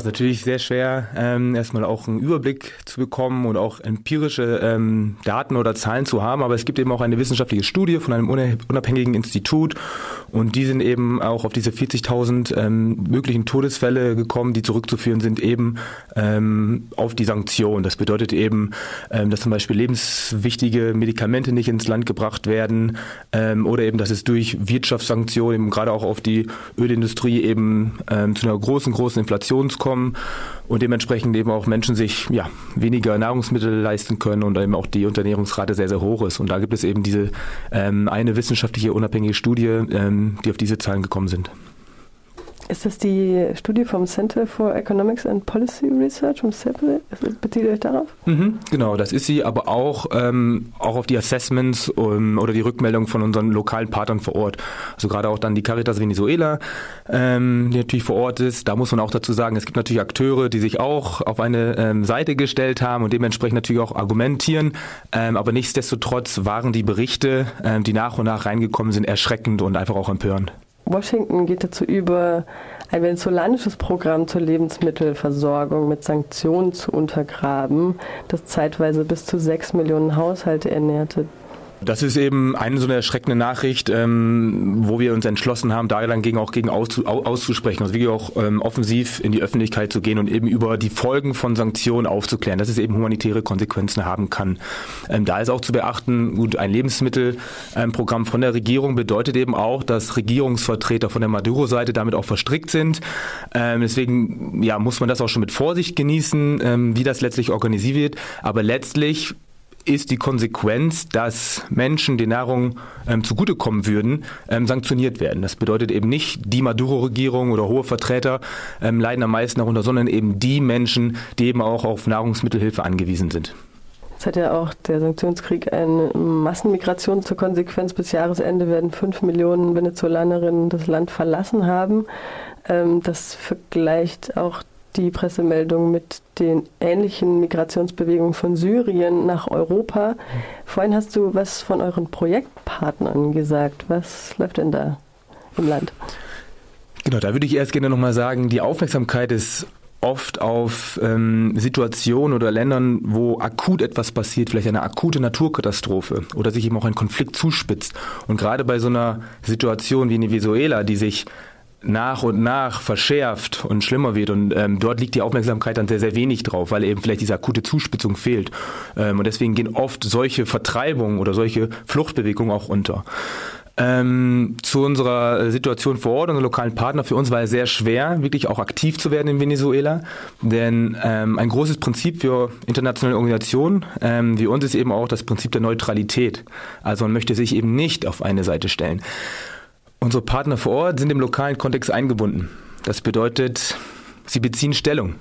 Es ist natürlich sehr schwer, ähm, erstmal auch einen Überblick zu bekommen und auch empirische ähm, Daten oder Zahlen zu haben. Aber es gibt eben auch eine wissenschaftliche Studie von einem unabhängigen Institut und die sind eben auch auf diese 40.000 ähm, möglichen Todesfälle gekommen, die zurückzuführen sind eben ähm, auf die Sanktion. Das bedeutet eben, ähm, dass zum Beispiel lebenswichtige Medikamente nicht ins Land gebracht werden ähm, oder eben, dass es durch Wirtschaftssanktionen eben gerade auch auf die Ölindustrie eben ähm, zu einer großen, großen Inflation kommen und dementsprechend eben auch Menschen sich ja, weniger Nahrungsmittel leisten können und eben auch die Unternährungsrate sehr, sehr hoch ist. Und da gibt es eben diese ähm, eine wissenschaftliche unabhängige Studie, ähm, die auf diese Zahlen gekommen sind. Ist das die Studie vom Center for Economics and Policy Research, vom CEPL? Bezieht ihr euch darauf? Mhm, genau, das ist sie, aber auch, ähm, auch auf die Assessments um, oder die Rückmeldung von unseren lokalen Partnern vor Ort. Also gerade auch dann die Caritas Venezuela, ähm, die natürlich vor Ort ist. Da muss man auch dazu sagen, es gibt natürlich Akteure, die sich auch auf eine ähm, Seite gestellt haben und dementsprechend natürlich auch argumentieren. Ähm, aber nichtsdestotrotz waren die Berichte, ähm, die nach und nach reingekommen sind, erschreckend und einfach auch empörend. Washington geht dazu über, ein venezolanisches Programm zur Lebensmittelversorgung mit Sanktionen zu untergraben, das zeitweise bis zu sechs Millionen Haushalte ernährte. Das ist eben eine so eine erschreckende Nachricht, ähm, wo wir uns entschlossen haben, da dann gegen auch gegen auszu, auszusprechen, also wirklich auch ähm, offensiv in die Öffentlichkeit zu gehen und eben über die Folgen von Sanktionen aufzuklären, dass es eben humanitäre Konsequenzen haben kann. Ähm, da ist auch zu beachten, gut, ein Lebensmittelprogramm von der Regierung bedeutet eben auch, dass Regierungsvertreter von der Maduro-Seite damit auch verstrickt sind. Ähm, deswegen ja, muss man das auch schon mit Vorsicht genießen, ähm, wie das letztlich organisiert wird. Aber letztlich ist die Konsequenz, dass Menschen, die Nahrung ähm, zugutekommen würden, ähm, sanktioniert werden. Das bedeutet eben nicht, die Maduro-Regierung oder hohe Vertreter ähm, leiden am meisten darunter, sondern eben die Menschen, die eben auch auf Nahrungsmittelhilfe angewiesen sind. Es hat ja auch der Sanktionskrieg eine Massenmigration zur Konsequenz. Bis Jahresende werden fünf Millionen Venezolanerinnen das Land verlassen haben. Ähm, das vergleicht auch die Pressemeldung mit den ähnlichen Migrationsbewegungen von Syrien nach Europa. Vorhin hast du was von euren Projektpartnern gesagt. Was läuft denn da im Land? Genau, da würde ich erst gerne nochmal sagen, die Aufmerksamkeit ist oft auf ähm, Situationen oder Ländern, wo akut etwas passiert, vielleicht eine akute Naturkatastrophe oder sich eben auch ein Konflikt zuspitzt. Und gerade bei so einer Situation wie in Venezuela, die sich nach und nach verschärft und schlimmer wird. Und ähm, dort liegt die Aufmerksamkeit dann sehr, sehr wenig drauf, weil eben vielleicht diese akute Zuspitzung fehlt. Ähm, und deswegen gehen oft solche Vertreibungen oder solche Fluchtbewegungen auch unter. Ähm, zu unserer Situation vor Ort, unseren lokalen Partner, für uns war es sehr schwer, wirklich auch aktiv zu werden in Venezuela. Denn ähm, ein großes Prinzip für internationale Organisationen ähm, wie uns ist eben auch das Prinzip der Neutralität. Also man möchte sich eben nicht auf eine Seite stellen. Unsere Partner vor Ort sind im lokalen Kontext eingebunden. Das bedeutet, sie beziehen Stellung,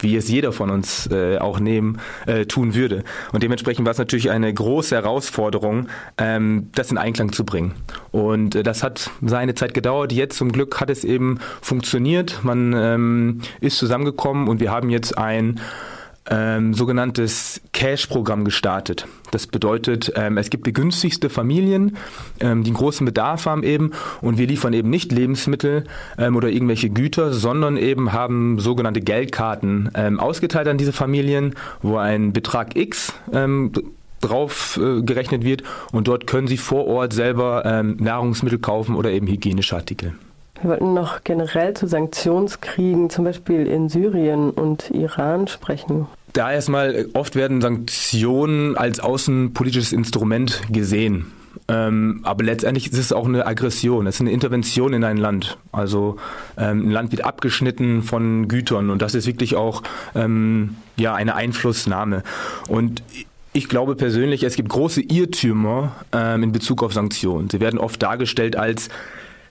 wie es jeder von uns äh, auch nehmen, äh, tun würde. Und dementsprechend war es natürlich eine große Herausforderung, ähm, das in Einklang zu bringen. Und äh, das hat seine Zeit gedauert. Jetzt zum Glück hat es eben funktioniert. Man ähm, ist zusammengekommen und wir haben jetzt ein ähm, sogenanntes Cash-Programm gestartet. Das bedeutet, ähm, es gibt begünstigste Familien, ähm, die einen großen Bedarf haben eben und wir liefern eben nicht Lebensmittel ähm, oder irgendwelche Güter, sondern eben haben sogenannte Geldkarten ähm, ausgeteilt an diese Familien, wo ein Betrag X ähm, drauf äh, gerechnet wird und dort können sie vor Ort selber Nahrungsmittel kaufen oder eben hygienische Artikel. Wir wollten noch generell zu Sanktionskriegen, zum Beispiel in Syrien und Iran sprechen. Da erstmal, oft werden Sanktionen als außenpolitisches Instrument gesehen. Ähm, aber letztendlich ist es auch eine Aggression, es ist eine Intervention in ein Land. Also ähm, ein Land wird abgeschnitten von Gütern und das ist wirklich auch ähm, ja, eine Einflussnahme. Und ich glaube persönlich, es gibt große Irrtümer ähm, in Bezug auf Sanktionen. Sie werden oft dargestellt als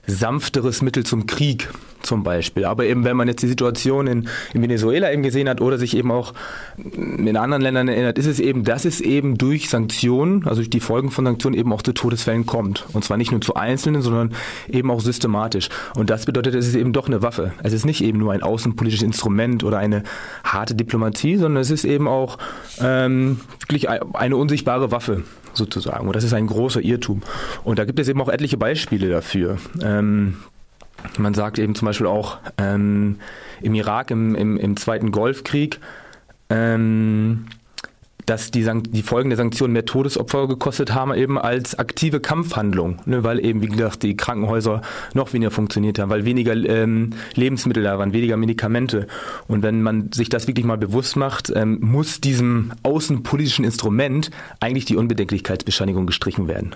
sanfteres Mittel zum Krieg zum Beispiel. Aber eben, wenn man jetzt die Situation in, in Venezuela eben gesehen hat oder sich eben auch in anderen Ländern erinnert, ist es eben, dass es eben durch Sanktionen, also durch die Folgen von Sanktionen eben auch zu Todesfällen kommt. Und zwar nicht nur zu Einzelnen, sondern eben auch systematisch. Und das bedeutet, es ist eben doch eine Waffe. Es ist nicht eben nur ein außenpolitisches Instrument oder eine harte Diplomatie, sondern es ist eben auch ähm, wirklich eine unsichtbare Waffe sozusagen. Und das ist ein großer Irrtum. Und da gibt es eben auch etliche Beispiele dafür. Ähm, Man sagt eben zum Beispiel auch ähm, im Irak, im, im, im Zweiten Golfkrieg, ähm, dass die, die Folgen der Sanktionen mehr Todesopfer gekostet haben, eben als aktive Kampfhandlung, ne, weil eben, wie gesagt, die Krankenhäuser noch weniger funktioniert haben, weil weniger ähm, Lebensmittel da waren, weniger Medikamente. Und wenn man sich das wirklich mal bewusst macht, ähm, muss diesem außenpolitischen Instrument eigentlich die Unbedenklichkeitsbescheinigung gestrichen werden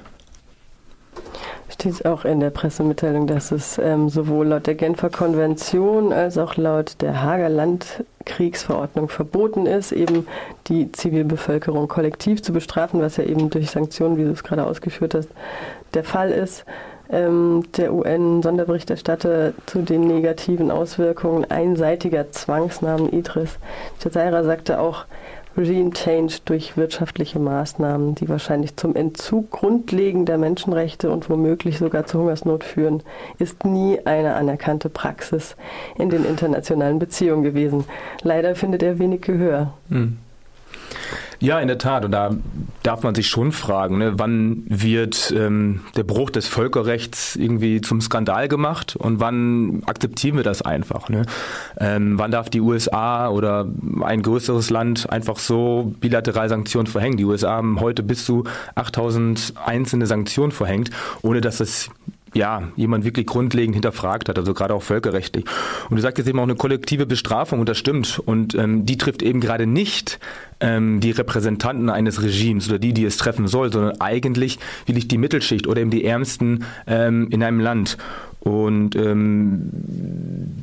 steht auch in der Pressemitteilung, dass es ähm, sowohl laut der Genfer Konvention als auch laut der Hager Landkriegsverordnung verboten ist, eben die Zivilbevölkerung kollektiv zu bestrafen, was ja eben durch Sanktionen, wie du es gerade ausgeführt hast, der Fall ist. Ähm, der UN-Sonderberichterstatter zu den negativen Auswirkungen einseitiger Zwangsnahmen Idris Chazaira sagte auch, Regime Change durch wirtschaftliche Maßnahmen, die wahrscheinlich zum Entzug grundlegender Menschenrechte und womöglich sogar zur Hungersnot führen, ist nie eine anerkannte Praxis in den internationalen Beziehungen gewesen. Leider findet er wenig Gehör. Hm. Ja, in der Tat. Und da darf man sich schon fragen, ne, wann wird ähm, der Bruch des Völkerrechts irgendwie zum Skandal gemacht und wann akzeptieren wir das einfach? Ne? Ähm, wann darf die USA oder ein größeres Land einfach so bilateral Sanktionen verhängen? Die USA haben heute bis zu 8000 einzelne Sanktionen verhängt, ohne dass es ja, jemand wirklich grundlegend hinterfragt hat, also gerade auch völkerrechtlich. Und du sagst jetzt eben auch eine kollektive Bestrafung und das stimmt. Und ähm, die trifft eben gerade nicht ähm, die Repräsentanten eines Regimes oder die, die es treffen soll, sondern eigentlich wirklich die Mittelschicht oder eben die Ärmsten ähm, in einem Land. Und ähm,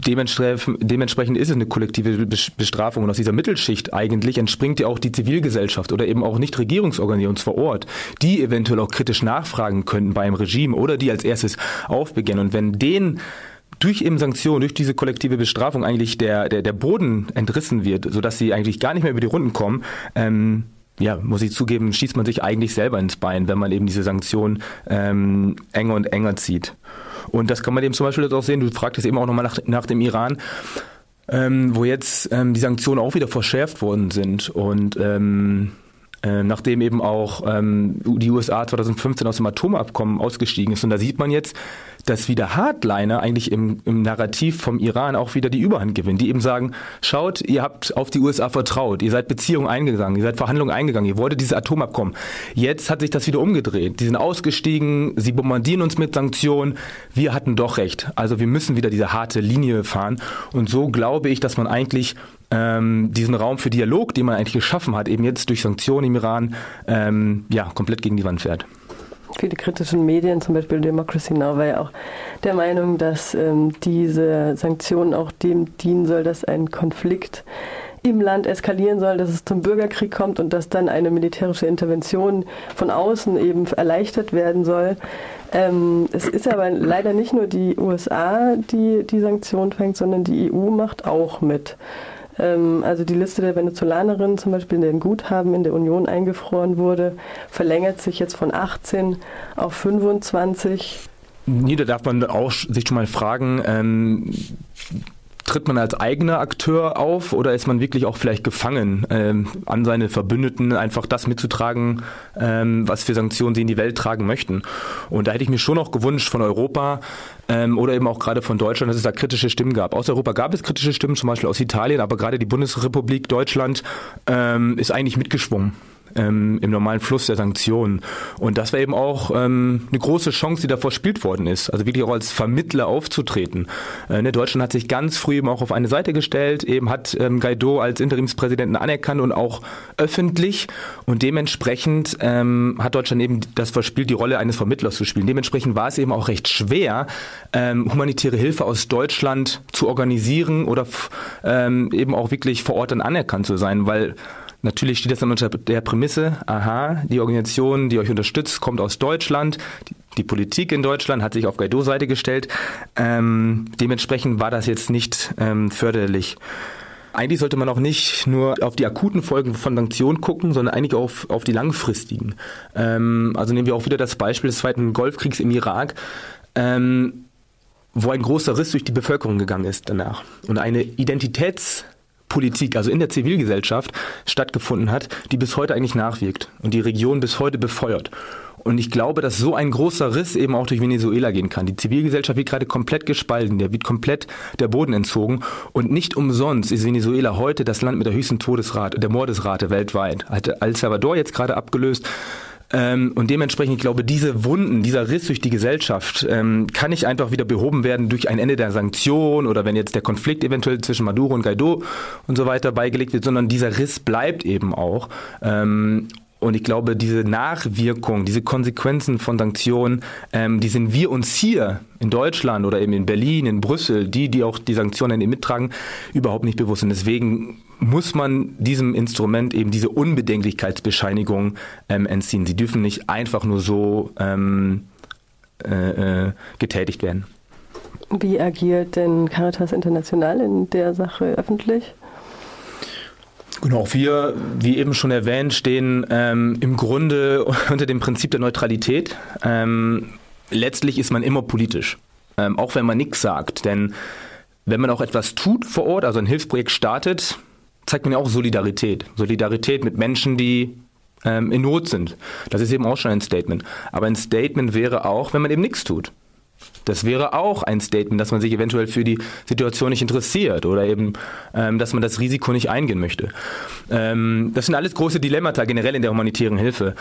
dementsprechend, dementsprechend ist es eine kollektive Bestrafung. Und aus dieser Mittelschicht eigentlich entspringt ja auch die Zivilgesellschaft oder eben auch Nichtregierungsorganisationen vor Ort, die eventuell auch kritisch nachfragen könnten bei einem Regime oder die als erstes aufbegennen. Und wenn denen durch eben Sanktionen, durch diese kollektive Bestrafung eigentlich der, der, der Boden entrissen wird, sodass sie eigentlich gar nicht mehr über die Runden kommen, ähm, ja, muss ich zugeben, schießt man sich eigentlich selber ins Bein, wenn man eben diese Sanktionen ähm, enger und enger zieht. Und das kann man eben zum Beispiel auch sehen, du fragtest eben auch nochmal nach, nach dem Iran. Ähm, wo jetzt ähm, die Sanktionen auch wieder verschärft worden sind und ähm, äh, nachdem eben auch ähm, die USA 2015 aus dem Atomabkommen ausgestiegen ist. Und da sieht man jetzt, dass wieder Hardliner eigentlich im, im Narrativ vom Iran auch wieder die Überhand gewinnen, die eben sagen, schaut, ihr habt auf die USA vertraut, ihr seid Beziehungen eingegangen, ihr seid Verhandlungen eingegangen, ihr wolltet dieses Atomabkommen. Jetzt hat sich das wieder umgedreht. Die sind ausgestiegen, sie bombardieren uns mit Sanktionen, wir hatten doch recht. Also wir müssen wieder diese harte Linie fahren. Und so glaube ich, dass man eigentlich ähm, diesen Raum für Dialog, den man eigentlich geschaffen hat, eben jetzt durch Sanktionen im Iran, ähm, ja, komplett gegen die Wand fährt viele kritischen Medien, zum Beispiel Democracy Now, war ja auch der Meinung, dass ähm, diese Sanktionen auch dem dienen soll, dass ein Konflikt im Land eskalieren soll, dass es zum Bürgerkrieg kommt und dass dann eine militärische Intervention von außen eben erleichtert werden soll. Ähm, es ist aber leider nicht nur die USA, die die Sanktionen fängt, sondern die EU macht auch mit. Ähm, also die Liste der Venezolanerinnen zum Beispiel, deren Guthaben in der Union eingefroren wurde, verlängert sich jetzt von 18 auf 25. Nee, da darf man auch sich schon mal fragen, ähm, tritt man als eigener Akteur auf oder ist man wirklich auch vielleicht gefangen, ähm, an seine Verbündeten einfach das mitzutragen, ähm, was für Sanktionen sie in die Welt tragen möchten? Und da hätte ich mir schon auch gewünscht von Europa ähm, oder eben auch gerade von Deutschland, dass es da kritische Stimmen gab. Aus Europa gab es kritische Stimmen, zum Beispiel aus Italien, aber gerade die Bundesrepublik Deutschland ähm, ist eigentlich mitgeschwungen ähm, im normalen Fluss der Sanktionen. Und das war eben auch ähm, eine große Chance, die da verspielt worden ist. Also wirklich auch als Vermittler aufzutreten. Äh, ne, Deutschland hat sich ganz früh eben auch auf eine Seite gestellt, eben hat ähm, Guaido als Interimspräsidenten anerkannt und auch öffentlich. Und dementsprechend ähm, hat Deutschland eben das verspielt, die Rolle eines Vermittlers zu spielen. Dementsprechend war es eben auch recht schwer, ähm, humanitäre Hilfe aus Deutschland zu organisieren oder ähm, eben auch wirklich vor Ort dann anerkannt zu sein, weil Natürlich steht das dann unter der Prämisse, aha, die Organisation, die euch unterstützt, kommt aus Deutschland. Die, die Politik in Deutschland hat sich auf Guaido-Seite gestellt. Ähm, dementsprechend war das jetzt nicht ähm, förderlich. Eigentlich sollte man auch nicht nur auf die akuten Folgen von Sanktionen gucken, sondern eigentlich auf, auf die langfristigen. Ähm, also nehmen wir auch wieder das Beispiel des Zweiten Golfkriegs im Irak. Ähm, wo ein großer Riss durch die Bevölkerung gegangen ist danach und eine Identitäts Politik, also in der Zivilgesellschaft stattgefunden hat, die bis heute eigentlich nachwirkt und die Region bis heute befeuert. Und ich glaube, dass so ein großer Riss eben auch durch Venezuela gehen kann. Die Zivilgesellschaft wird gerade komplett gespalten, der wird komplett der Boden entzogen. Und nicht umsonst ist Venezuela heute das Land mit der höchsten Todesrate, der Mordesrate weltweit. Hat El Salvador jetzt gerade abgelöst. Ähm, und dementsprechend, ich glaube, diese Wunden, dieser Riss durch die Gesellschaft ähm, kann nicht einfach wieder behoben werden durch ein Ende der Sanktionen oder wenn jetzt der Konflikt eventuell zwischen Maduro und Guaido und so weiter beigelegt wird, sondern dieser Riss bleibt eben auch. Ähm, und ich glaube, diese Nachwirkung, diese Konsequenzen von Sanktionen, ähm, die sind wir uns hier in Deutschland oder eben in Berlin, in Brüssel, die, die auch die Sanktionen eben mittragen, überhaupt nicht bewusst. Und deswegen muss man diesem Instrument eben diese Unbedenklichkeitsbescheinigung ähm, entziehen. Sie dürfen nicht einfach nur so ähm, äh, äh, getätigt werden. Wie agiert denn Caritas International in der Sache öffentlich? Genau, wir, wie eben schon erwähnt, stehen ähm, im Grunde unter dem Prinzip der Neutralität. Ähm, letztlich ist man immer politisch, ähm, auch wenn man nichts sagt. Denn wenn man auch etwas tut vor Ort, also ein Hilfsprojekt startet, zeigt man ja auch Solidarität. Solidarität mit Menschen, die ähm, in Not sind. Das ist eben auch schon ein Statement. Aber ein Statement wäre auch, wenn man eben nichts tut. Das wäre auch ein Statement, dass man sich eventuell für die Situation nicht interessiert oder eben, ähm, dass man das Risiko nicht eingehen möchte. Ähm, das sind alles große Dilemmata generell in der humanitären Hilfe.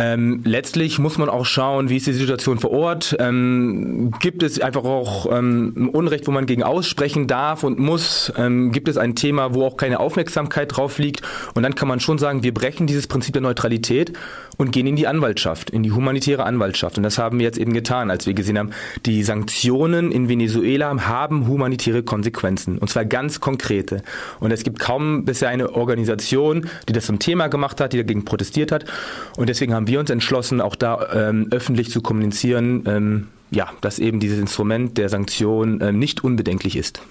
Ähm, letztlich muss man auch schauen, wie ist die Situation vor Ort. Ähm, gibt es einfach auch ähm, Unrecht, wo man gegen aussprechen darf und muss? Ähm, gibt es ein Thema, wo auch keine Aufmerksamkeit drauf liegt? Und dann kann man schon sagen, wir brechen dieses Prinzip der Neutralität und gehen in die Anwaltschaft, in die humanitäre Anwaltschaft. Und das haben wir jetzt eben getan, als wir gesehen haben, die Sanktionen in Venezuela haben humanitäre Konsequenzen. Und zwar ganz konkrete. Und es gibt kaum bisher eine Organisation, die das zum Thema gemacht hat, die dagegen protestiert hat. Und deswegen haben wir wir uns entschlossen, auch da ähm, öffentlich zu kommunizieren, ähm, ja, dass eben dieses Instrument der Sanktion ähm, nicht unbedenklich ist.